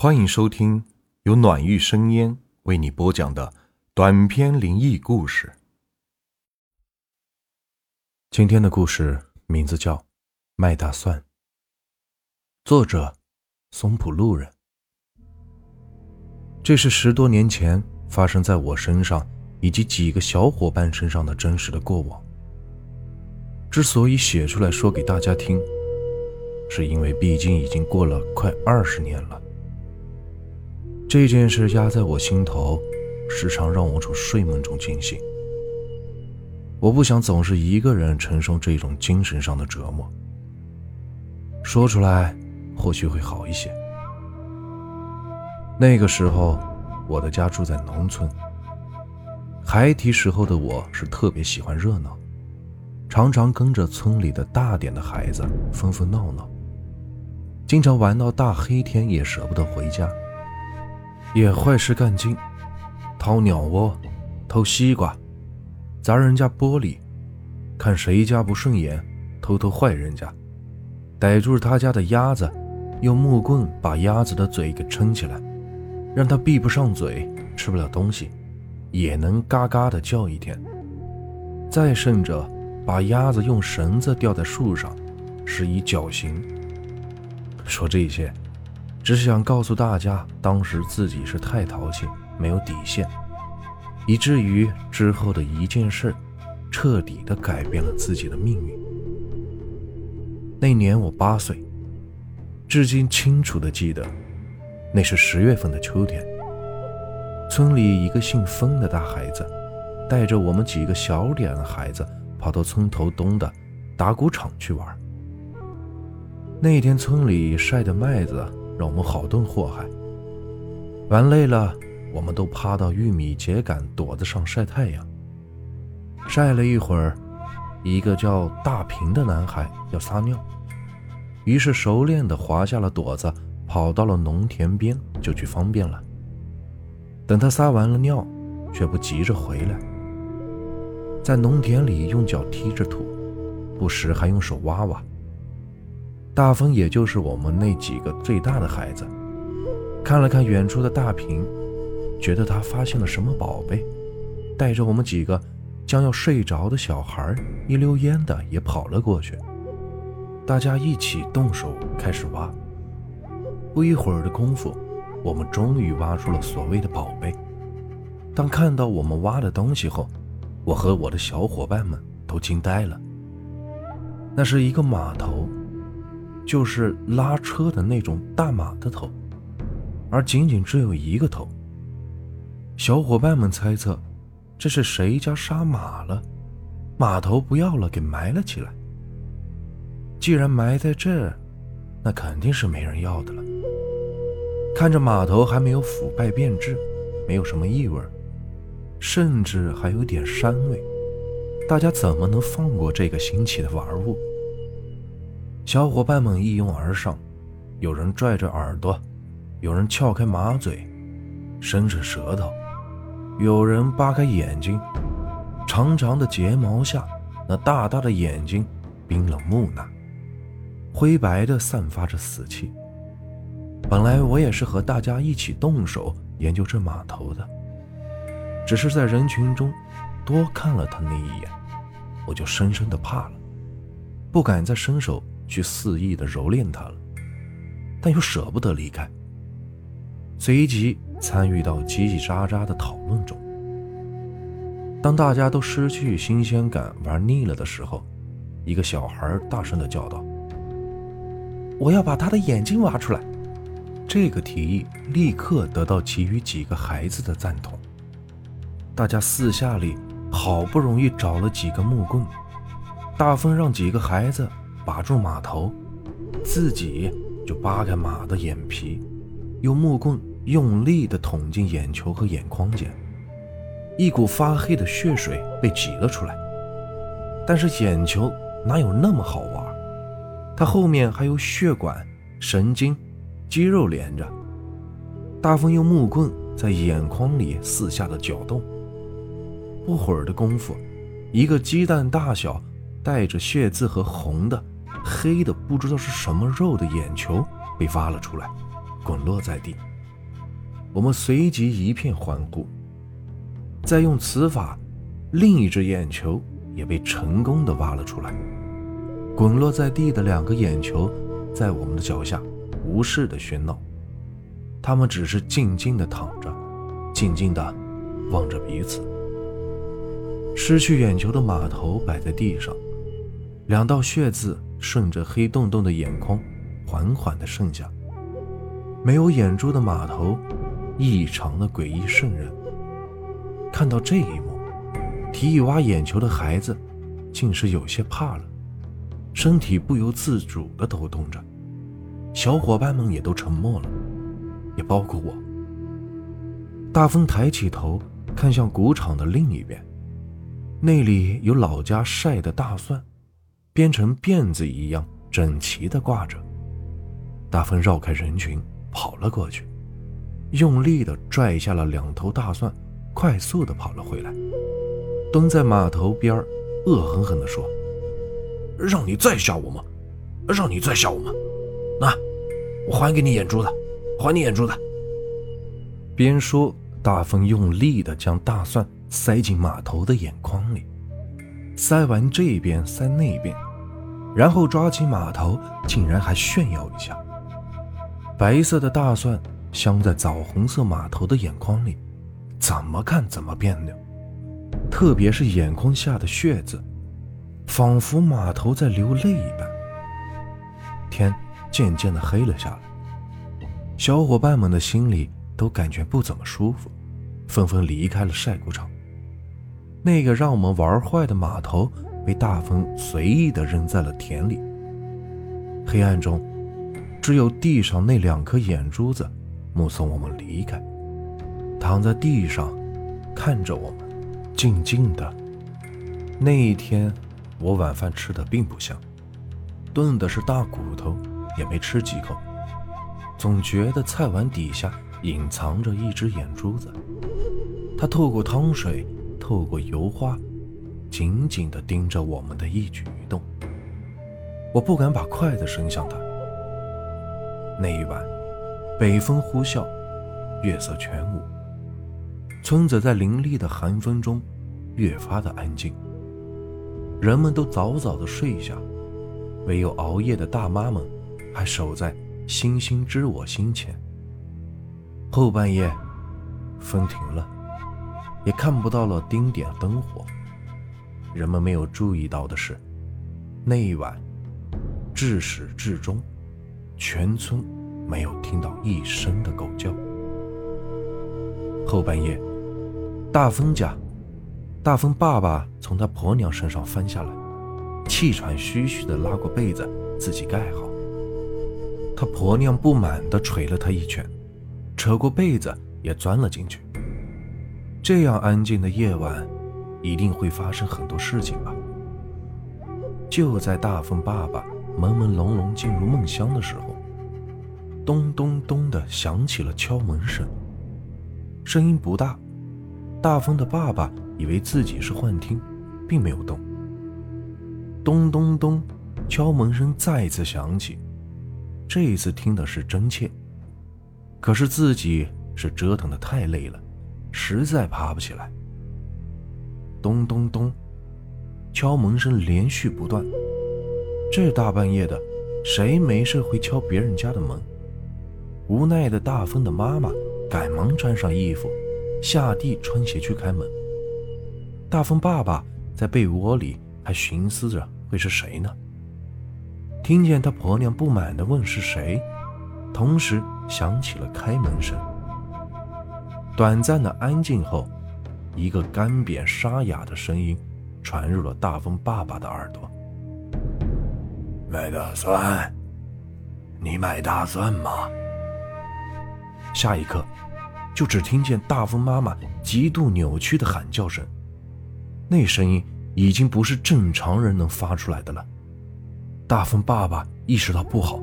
欢迎收听由暖玉生烟为你播讲的短篇灵异故事。今天的故事名字叫《卖大蒜》，作者松浦路人。这是十多年前发生在我身上以及几个小伙伴身上的真实的过往。之所以写出来说给大家听，是因为毕竟已经过了快二十年了。这件事压在我心头，时常让我从睡梦中惊醒。我不想总是一个人承受这种精神上的折磨。说出来，或许会好一些。那个时候，我的家住在农村。孩提时候的我是特别喜欢热闹，常常跟着村里的大点的孩子纷纷闹闹，经常玩到大黑天也舍不得回家。也坏事干尽，掏鸟窝，偷西瓜，砸人家玻璃，看谁家不顺眼，偷偷坏人家，逮住他家的鸭子，用木棍把鸭子的嘴给撑起来，让它闭不上嘴，吃不了东西，也能嘎嘎的叫一天。再甚者，把鸭子用绳子吊在树上，施以绞刑。说这些。只是想告诉大家，当时自己是太淘气，没有底线，以至于之后的一件事，彻底的改变了自己的命运。那年我八岁，至今清楚的记得，那是十月份的秋天。村里一个姓封的大孩子，带着我们几个小点的孩子，跑到村头东的打谷场去玩。那天村里晒的麦子。让我们好顿祸害。玩累了，我们都趴到玉米秸秆垛子上晒太阳。晒了一会儿，一个叫大平的男孩要撒尿，于是熟练地滑下了垛子，跑到了农田边就去方便了。等他撒完了尿，却不急着回来，在农田里用脚踢着土，不时还用手挖挖。大风也就是我们那几个最大的孩子，看了看远处的大屏，觉得他发现了什么宝贝，带着我们几个将要睡着的小孩一溜烟的也跑了过去。大家一起动手开始挖。不一会儿的功夫，我们终于挖出了所谓的宝贝。当看到我们挖的东西后，我和我的小伙伴们都惊呆了。那是一个码头。就是拉车的那种大马的头，而仅仅只有一个头。小伙伴们猜测，这是谁家杀马了，马头不要了，给埋了起来。既然埋在这，那肯定是没人要的了。看着马头还没有腐败变质，没有什么异味，甚至还有点膻味，大家怎么能放过这个新奇的玩物？小伙伴们一拥而上，有人拽着耳朵，有人撬开马嘴，伸着舌头，有人扒开眼睛，长长的睫毛下那大大的眼睛冰冷木讷，灰白的散发着死气。本来我也是和大家一起动手研究这码头的，只是在人群中多看了他那一眼，我就深深的怕了，不敢再伸手。去肆意的蹂躏他了，但又舍不得离开。随即参与到叽叽喳喳的讨论中。当大家都失去新鲜感、玩腻了的时候，一个小孩大声的叫道：“我要把他的眼睛挖出来！”这个提议立刻得到其余几个孩子的赞同。大家四下里好不容易找了几个木棍，大风让几个孩子。把住马头，自己就扒开马的眼皮，用木棍用力地捅进眼球和眼眶间，一股发黑的血水被挤了出来。但是眼球哪有那么好玩？它后面还有血管、神经、肌肉连着。大风用木棍在眼眶里四下的搅动，不会儿的功夫，一个鸡蛋大小、带着血渍和红的。黑的不知道是什么肉的眼球被挖了出来，滚落在地。我们随即一片欢呼。再用此法，另一只眼球也被成功的挖了出来。滚落在地的两个眼球，在我们的脚下无视的喧闹。他们只是静静的躺着，静静的望着彼此。失去眼球的马头摆在地上，两道血渍顺着黑洞洞的眼眶缓缓的渗下。没有眼珠的马头，异常的诡异渗人。看到这一幕，提议挖眼球的孩子，竟是有些怕了，身体不由自主的抖动着。小伙伴们也都沉默了，也包括我。大风抬起头，看向谷场的另一边。那里有老家晒的大蒜，编成辫子一样整齐地挂着。大风绕开人群跑了过去，用力地拽下了两头大蒜，快速地跑了回来，蹲在码头边恶狠狠地说：“让你再吓我吗？让你再吓我吗？那，我还给你眼珠子，还你眼珠子。”边说，大风用力地将大蒜。塞进马头的眼眶里，塞完这边塞那边，然后抓起马头，竟然还炫耀一下。白色的大蒜镶在枣红色马头的眼眶里，怎么看怎么别扭，特别是眼眶下的血渍，仿佛马头在流泪一般。天渐渐的黑了下来，小伙伴们的心里都感觉不怎么舒服，纷纷离开了晒谷场。那个让我们玩坏的码头被大风随意地扔在了田里。黑暗中，只有地上那两颗眼珠子目送我们离开，躺在地上看着我们，静静的。那一天，我晚饭吃的并不香，炖的是大骨头，也没吃几口，总觉得菜碗底下隐藏着一只眼珠子，它透过汤水。透过油花，紧紧地盯着我们的一举一动。我不敢把筷子伸向他。那一晚，北风呼啸，月色全无，村子在凌厉的寒风中越发的安静。人们都早早的睡下，唯有熬夜的大妈们还守在星星知我心前。后半夜，风停了。也看不到了丁点灯火。人们没有注意到的是，那一晚，至始至终，全村没有听到一声的狗叫。后半夜，大风家，大风爸爸从他婆娘身上翻下来，气喘吁吁地拉过被子自己盖好。他婆娘不满地捶了他一拳，扯过被子也钻了进去。这样安静的夜晚，一定会发生很多事情吧？就在大风爸爸朦朦胧胧进入梦乡的时候，咚咚咚的响起了敲门声。声音不大，大风的爸爸以为自己是幻听，并没有动。咚咚咚，敲门声再次响起，这一次听的是真切，可是自己是折腾的太累了。实在爬不起来。咚咚咚，敲门声连续不断。这大半夜的，谁没事会敲别人家的门？无奈的大风的妈妈赶忙穿上衣服，下地穿鞋去开门。大风爸爸在被窝里还寻思着会是谁呢？听见他婆娘不满地问是谁，同时响起了开门声。短暂的安静后，一个干瘪沙哑的声音传入了大风爸爸的耳朵：“买大蒜？你买大蒜吗？”下一刻，就只听见大风妈妈极度扭曲的喊叫声，那声音已经不是正常人能发出来的了。大风爸爸意识到不好，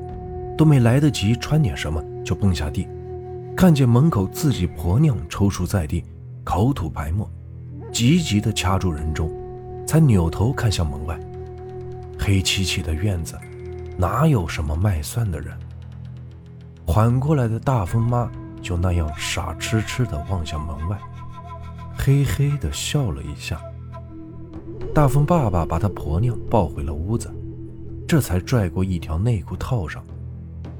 都没来得及穿点什么，就蹦下地。看见门口自己婆娘抽搐在地，口吐白沫，急急地掐住人中，才扭头看向门外。黑漆漆的院子，哪有什么卖蒜的人？缓过来的大风妈就那样傻痴痴地望向门外，嘿嘿地笑了一下。大风爸爸把他婆娘抱回了屋子，这才拽过一条内裤套上，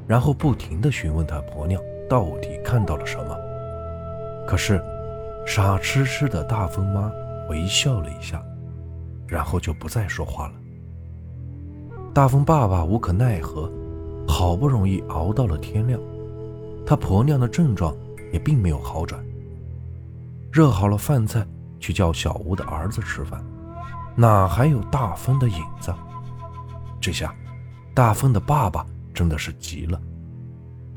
然后不停地询问他婆娘到底看到了什么。可是，傻痴痴的大风妈微笑了一下，然后就不再说话了。大风爸爸无可奈何，好不容易熬到了天亮，他婆娘的症状也并没有好转。热好了饭菜，去叫小吴的儿子吃饭，哪还有大风的影子？这下，大风的爸爸真的是急了。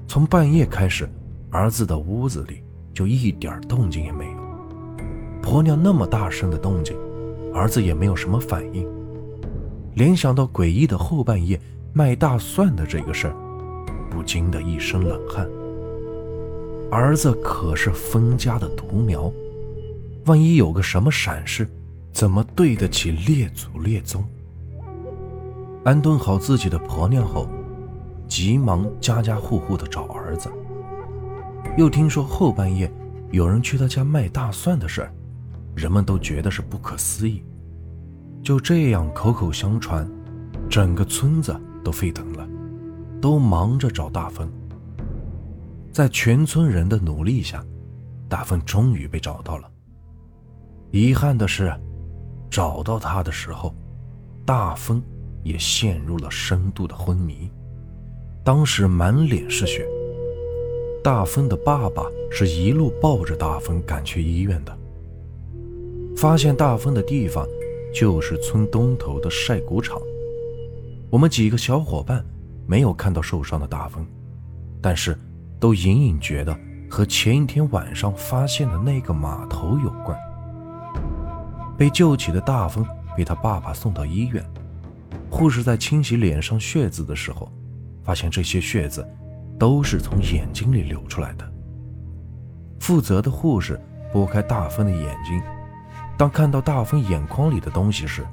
从半夜开始，儿子的屋子里就一点动静也没有。婆娘那么大声的动静，儿子也没有什么反应。联想到诡异的后半夜卖大蒜的这个事儿，不禁的一身冷汗。儿子可是封家的独苗，万一有个什么闪失，怎么对得起列祖列宗？安顿好自己的婆娘后，急忙家家户户的找儿子。又听说后半夜有人去他家卖大蒜的事儿，人们都觉得是不可思议。就这样口口相传，整个村子都沸腾了，都忙着找大风。在全村人的努力下，大风终于被找到了。遗憾的是，找到他的时候，大风也陷入了深度的昏迷，当时满脸是血。大风的爸爸是一路抱着大风赶去医院的，发现大风的地方。就是村东头的晒谷场，我们几个小伙伴没有看到受伤的大风，但是都隐隐觉得和前一天晚上发现的那个码头有关。被救起的大风被他爸爸送到医院，护士在清洗脸上血渍的时候，发现这些血渍都是从眼睛里流出来的。负责的护士拨开大风的眼睛。当看到大风眼眶里的东西时，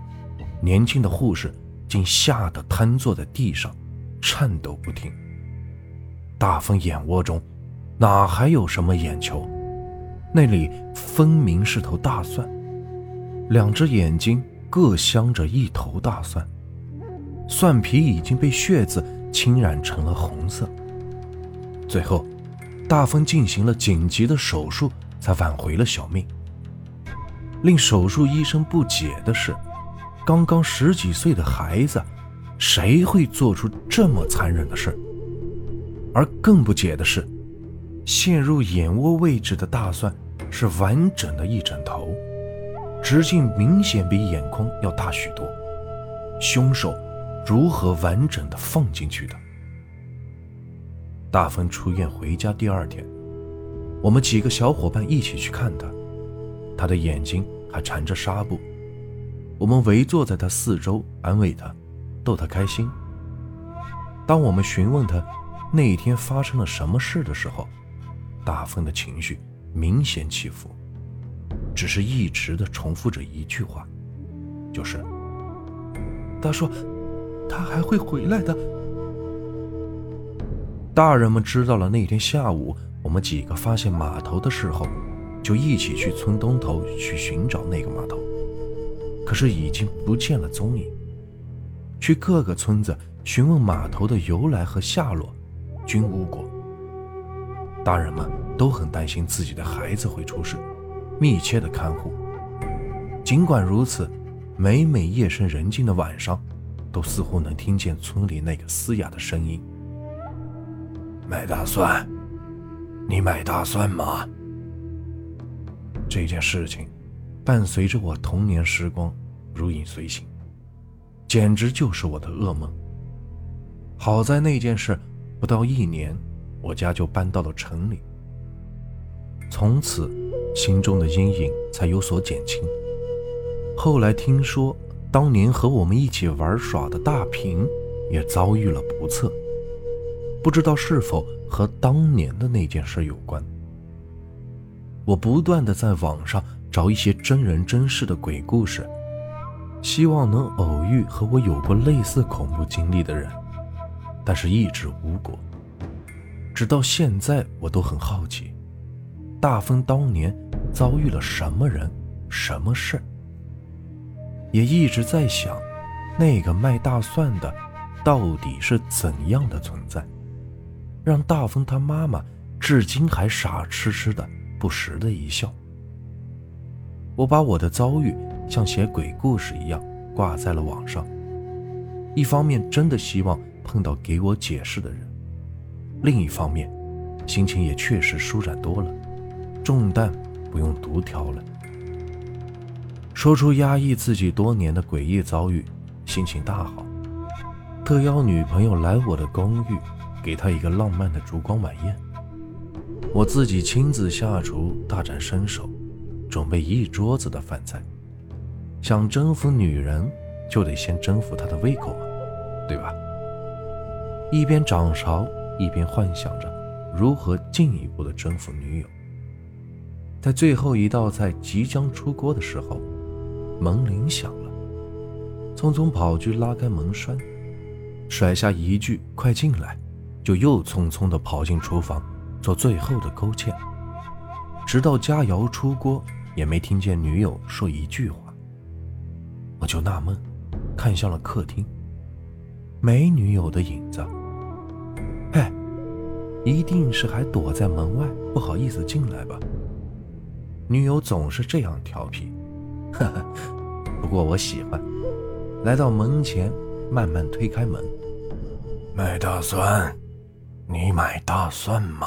年轻的护士竟吓得瘫坐在地上，颤抖不停。大风眼窝中哪还有什么眼球？那里分明是头大蒜，两只眼睛各镶着一头大蒜，蒜皮已经被血渍侵染成了红色。最后，大风进行了紧急的手术，才挽回了小命。令手术医生不解的是，刚刚十几岁的孩子，谁会做出这么残忍的事？而更不解的是，陷入眼窝位置的大蒜是完整的一整头，直径明显比眼眶要大许多。凶手如何完整的放进去的？大风出院回家第二天，我们几个小伙伴一起去看他。他的眼睛还缠着纱布，我们围坐在他四周，安慰他，逗他开心。当我们询问他那一天发生了什么事的时候，大风的情绪明显起伏，只是一直的重复着一句话，就是：“他说，他还会回来的。”大人们知道了那天下午我们几个发现码头的事后。就一起去村东头去寻找那个码头，可是已经不见了踪影。去各个村子询问码头的由来和下落，均无果。大人们都很担心自己的孩子会出事，密切的看护。尽管如此，每每夜深人静的晚上，都似乎能听见村里那个嘶哑的声音：“买大蒜，你买大蒜吗？”这件事情伴随着我童年时光如影随形，简直就是我的噩梦。好在那件事不到一年，我家就搬到了城里，从此心中的阴影才有所减轻。后来听说，当年和我们一起玩耍的大平也遭遇了不测，不知道是否和当年的那件事有关。我不断的在网上找一些真人真事的鬼故事，希望能偶遇和我有过类似恐怖经历的人，但是一直无果。直到现在我都很好奇，大风当年遭遇了什么人、什么事也一直在想，那个卖大蒜的到底是怎样的存在，让大风他妈妈至今还傻痴痴的不时的一笑。我把我的遭遇像写鬼故事一样挂在了网上，一方面真的希望碰到给我解释的人，另一方面，心情也确实舒展多了，重担不用独挑了。说出压抑自己多年的诡异遭遇，心情大好，特邀女朋友来我的公寓，给她一个浪漫的烛光晚宴，我自己亲自下厨，大展身手。准备一桌子的饭菜，想征服女人，就得先征服她的胃口嘛，对吧？一边掌勺，一边幻想着如何进一步的征服女友。在最后一道菜即将出锅的时候，门铃响了，匆匆跑去拉开门栓，甩下一句“快进来”，就又匆匆的跑进厨房做最后的勾芡。直到佳肴出锅，也没听见女友说一句话。我就纳闷，看向了客厅，没女友的影子。嘿，一定是还躲在门外，不好意思进来吧？女友总是这样调皮，呵呵。不过我喜欢。来到门前，慢慢推开门。卖大蒜，你买大蒜吗？